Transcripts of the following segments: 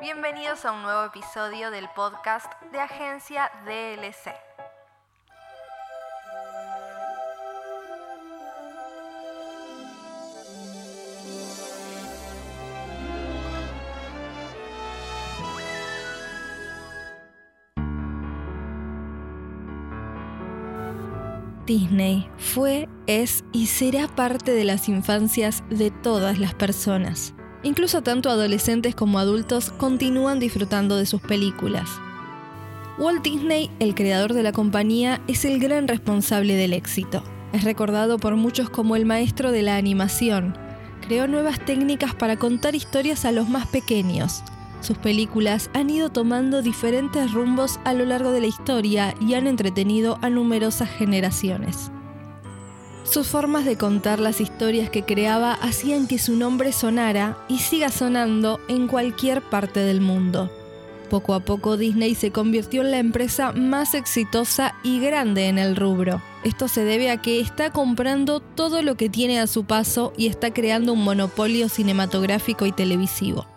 Bienvenidos a un nuevo episodio del podcast de Agencia DLC. Disney fue, es y será parte de las infancias de todas las personas. Incluso tanto adolescentes como adultos continúan disfrutando de sus películas. Walt Disney, el creador de la compañía, es el gran responsable del éxito. Es recordado por muchos como el maestro de la animación. Creó nuevas técnicas para contar historias a los más pequeños. Sus películas han ido tomando diferentes rumbos a lo largo de la historia y han entretenido a numerosas generaciones. Sus formas de contar las historias que creaba hacían que su nombre sonara y siga sonando en cualquier parte del mundo. Poco a poco Disney se convirtió en la empresa más exitosa y grande en el rubro. Esto se debe a que está comprando todo lo que tiene a su paso y está creando un monopolio cinematográfico y televisivo.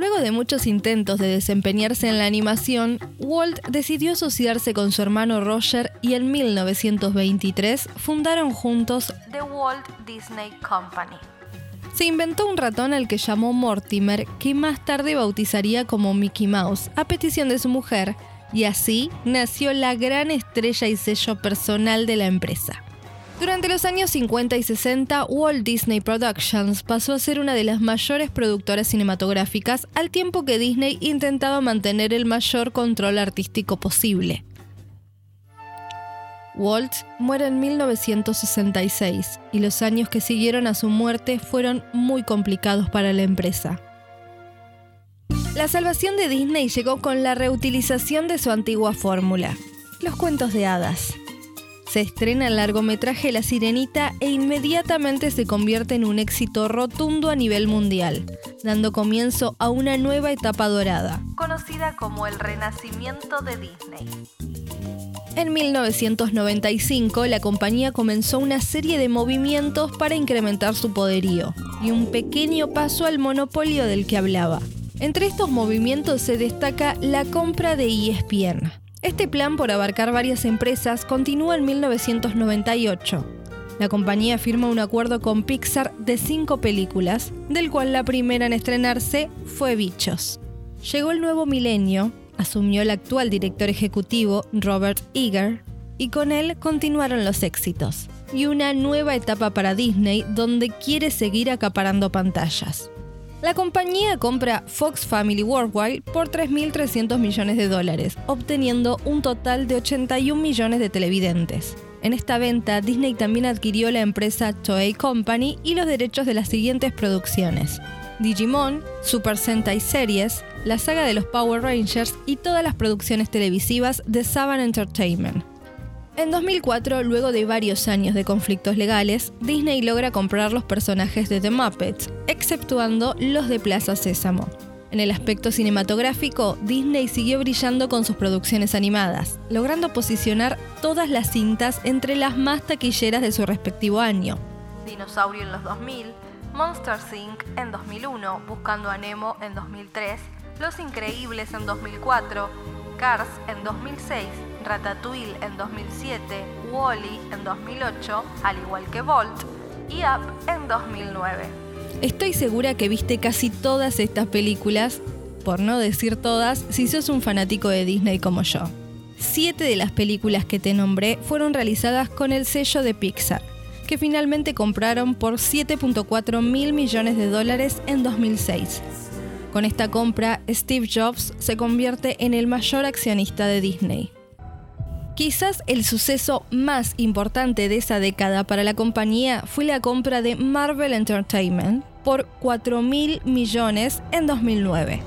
Luego de muchos intentos de desempeñarse en la animación, Walt decidió asociarse con su hermano Roger y en 1923 fundaron juntos The Walt Disney Company. Se inventó un ratón al que llamó Mortimer, que más tarde bautizaría como Mickey Mouse, a petición de su mujer, y así nació la gran estrella y sello personal de la empresa. Durante los años 50 y 60, Walt Disney Productions pasó a ser una de las mayores productoras cinematográficas, al tiempo que Disney intentaba mantener el mayor control artístico posible. Walt muere en 1966 y los años que siguieron a su muerte fueron muy complicados para la empresa. La salvación de Disney llegó con la reutilización de su antigua fórmula, los cuentos de hadas. Se estrena el largometraje La Sirenita e inmediatamente se convierte en un éxito rotundo a nivel mundial, dando comienzo a una nueva etapa dorada, conocida como el Renacimiento de Disney. En 1995, la compañía comenzó una serie de movimientos para incrementar su poderío y un pequeño paso al monopolio del que hablaba. Entre estos movimientos se destaca la compra de ESPN, este plan por abarcar varias empresas continúa en 1998. La compañía firma un acuerdo con Pixar de cinco películas, del cual la primera en estrenarse fue Bichos. Llegó el nuevo milenio, asumió el actual director ejecutivo Robert Eager, y con él continuaron los éxitos, y una nueva etapa para Disney donde quiere seguir acaparando pantallas. La compañía compra Fox Family Worldwide por 3.300 millones de dólares, obteniendo un total de 81 millones de televidentes. En esta venta, Disney también adquirió la empresa Toei Company y los derechos de las siguientes producciones. Digimon, Super Sentai Series, la saga de los Power Rangers y todas las producciones televisivas de Saban Entertainment. En 2004, luego de varios años de conflictos legales, Disney logra comprar los personajes de The Muppets, exceptuando los de Plaza Sésamo. En el aspecto cinematográfico, Disney siguió brillando con sus producciones animadas, logrando posicionar todas las cintas entre las más taquilleras de su respectivo año. Dinosaurio en los 2000, Monster Inc. en 2001, Buscando a Nemo en 2003, Los Increíbles en 2004, Cars en 2006, Ratatouille en 2007, Wally en 2008, al igual que Volt, y Up en 2009. Estoy segura que viste casi todas estas películas, por no decir todas, si sos un fanático de Disney como yo. Siete de las películas que te nombré fueron realizadas con el sello de Pixar, que finalmente compraron por 7.4 mil millones de dólares en 2006. Con esta compra, Steve Jobs se convierte en el mayor accionista de Disney. Quizás el suceso más importante de esa década para la compañía fue la compra de Marvel Entertainment por 4 mil millones en 2009.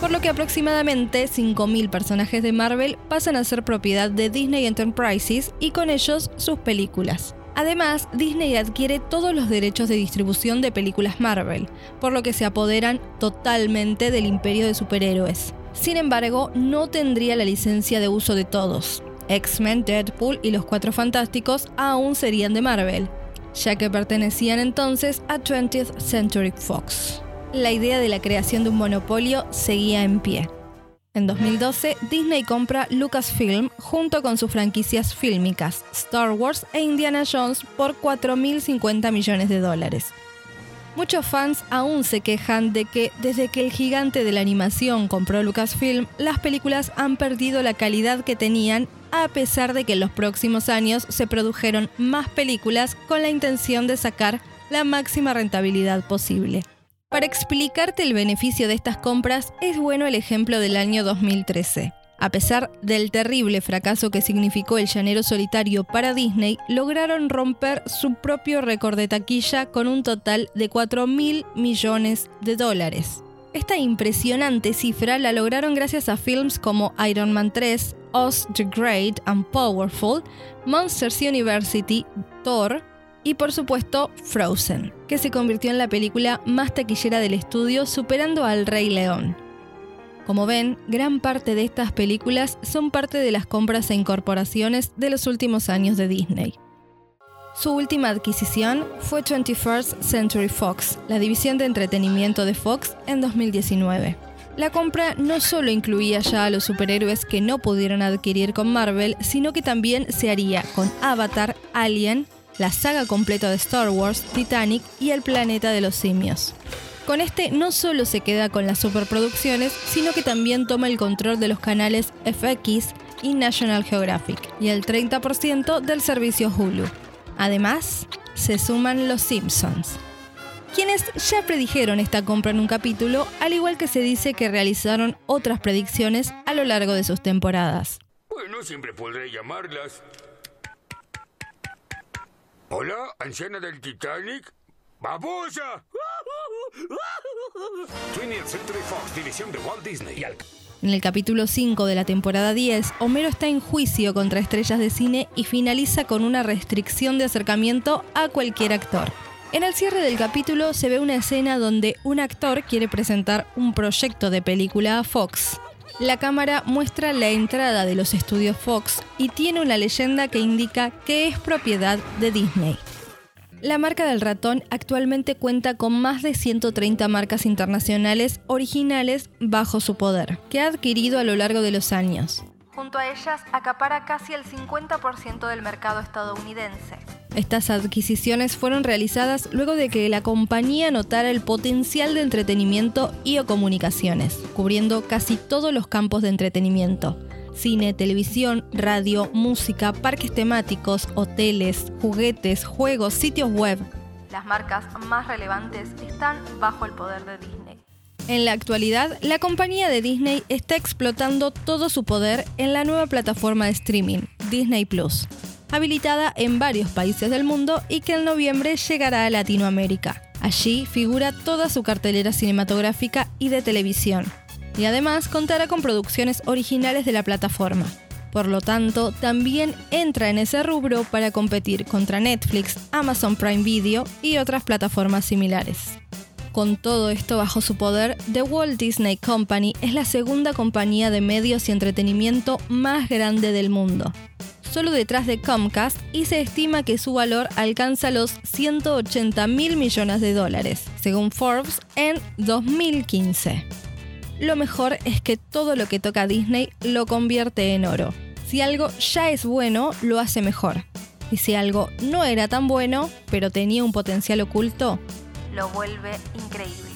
Por lo que aproximadamente 5.000 personajes de Marvel pasan a ser propiedad de Disney Enterprises y con ellos sus películas. Además, Disney adquiere todos los derechos de distribución de películas Marvel, por lo que se apoderan totalmente del imperio de superhéroes. Sin embargo, no tendría la licencia de uso de todos. X-Men, Deadpool y los Cuatro Fantásticos aún serían de Marvel, ya que pertenecían entonces a 20th Century Fox. la idea de la creación de un monopolio seguía en pie. En 2012, Disney compra Lucasfilm junto con sus franquicias fílmicas, Star Wars e Indiana Jones por 4.050 millones de dólares. Muchos fans aún se quejan de que desde que el gigante de la animación compró Lucasfilm, las películas han perdido la calidad que tenían a pesar de que en los próximos años se produjeron más películas con la intención de sacar la máxima rentabilidad posible. Para explicarte el beneficio de estas compras es bueno el ejemplo del año 2013. A pesar del terrible fracaso que significó el llanero solitario para Disney, lograron romper su propio récord de taquilla con un total de 4 mil millones de dólares. Esta impresionante cifra la lograron gracias a films como Iron Man 3, Oz the Great and Powerful, Monsters University, Thor, y por supuesto Frozen, que se convirtió en la película más taquillera del estudio superando al Rey León. Como ven, gran parte de estas películas son parte de las compras e incorporaciones de los últimos años de Disney. Su última adquisición fue 21st Century Fox, la división de entretenimiento de Fox, en 2019. La compra no solo incluía ya a los superhéroes que no pudieron adquirir con Marvel, sino que también se haría con Avatar, Alien, la saga completa de Star Wars, Titanic y El planeta de los simios. Con este no solo se queda con las superproducciones, sino que también toma el control de los canales FX y National Geographic y el 30% del servicio Hulu. Además, se suman los Simpsons, quienes ya predijeron esta compra en un capítulo, al igual que se dice que realizaron otras predicciones a lo largo de sus temporadas. Bueno, siempre podré llamarlas. Hola, anciana del Titanic. ¡Babosa! 20th Century Fox, división de Walt Disney. En el capítulo 5 de la temporada 10, Homero está en juicio contra estrellas de cine y finaliza con una restricción de acercamiento a cualquier actor. En el cierre del capítulo se ve una escena donde un actor quiere presentar un proyecto de película a Fox. La cámara muestra la entrada de los estudios Fox y tiene una leyenda que indica que es propiedad de Disney. La marca del ratón actualmente cuenta con más de 130 marcas internacionales originales bajo su poder, que ha adquirido a lo largo de los años. Junto a ellas acapara casi el 50% del mercado estadounidense. Estas adquisiciones fueron realizadas luego de que la compañía notara el potencial de entretenimiento y o comunicaciones, cubriendo casi todos los campos de entretenimiento. Cine, televisión, radio, música, parques temáticos, hoteles, juguetes, juegos, sitios web. Las marcas más relevantes están bajo el poder de Disney. En la actualidad, la compañía de Disney está explotando todo su poder en la nueva plataforma de streaming, Disney Plus habilitada en varios países del mundo y que en noviembre llegará a Latinoamérica. Allí figura toda su cartelera cinematográfica y de televisión, y además contará con producciones originales de la plataforma. Por lo tanto, también entra en ese rubro para competir contra Netflix, Amazon Prime Video y otras plataformas similares. Con todo esto bajo su poder, The Walt Disney Company es la segunda compañía de medios y entretenimiento más grande del mundo, solo detrás de Comcast y se estima que su valor alcanza los 180 mil millones de dólares, según Forbes, en 2015. Lo mejor es que todo lo que toca Disney lo convierte en oro. Si algo ya es bueno, lo hace mejor. Y si algo no era tan bueno, pero tenía un potencial oculto, lo vuelve increíble.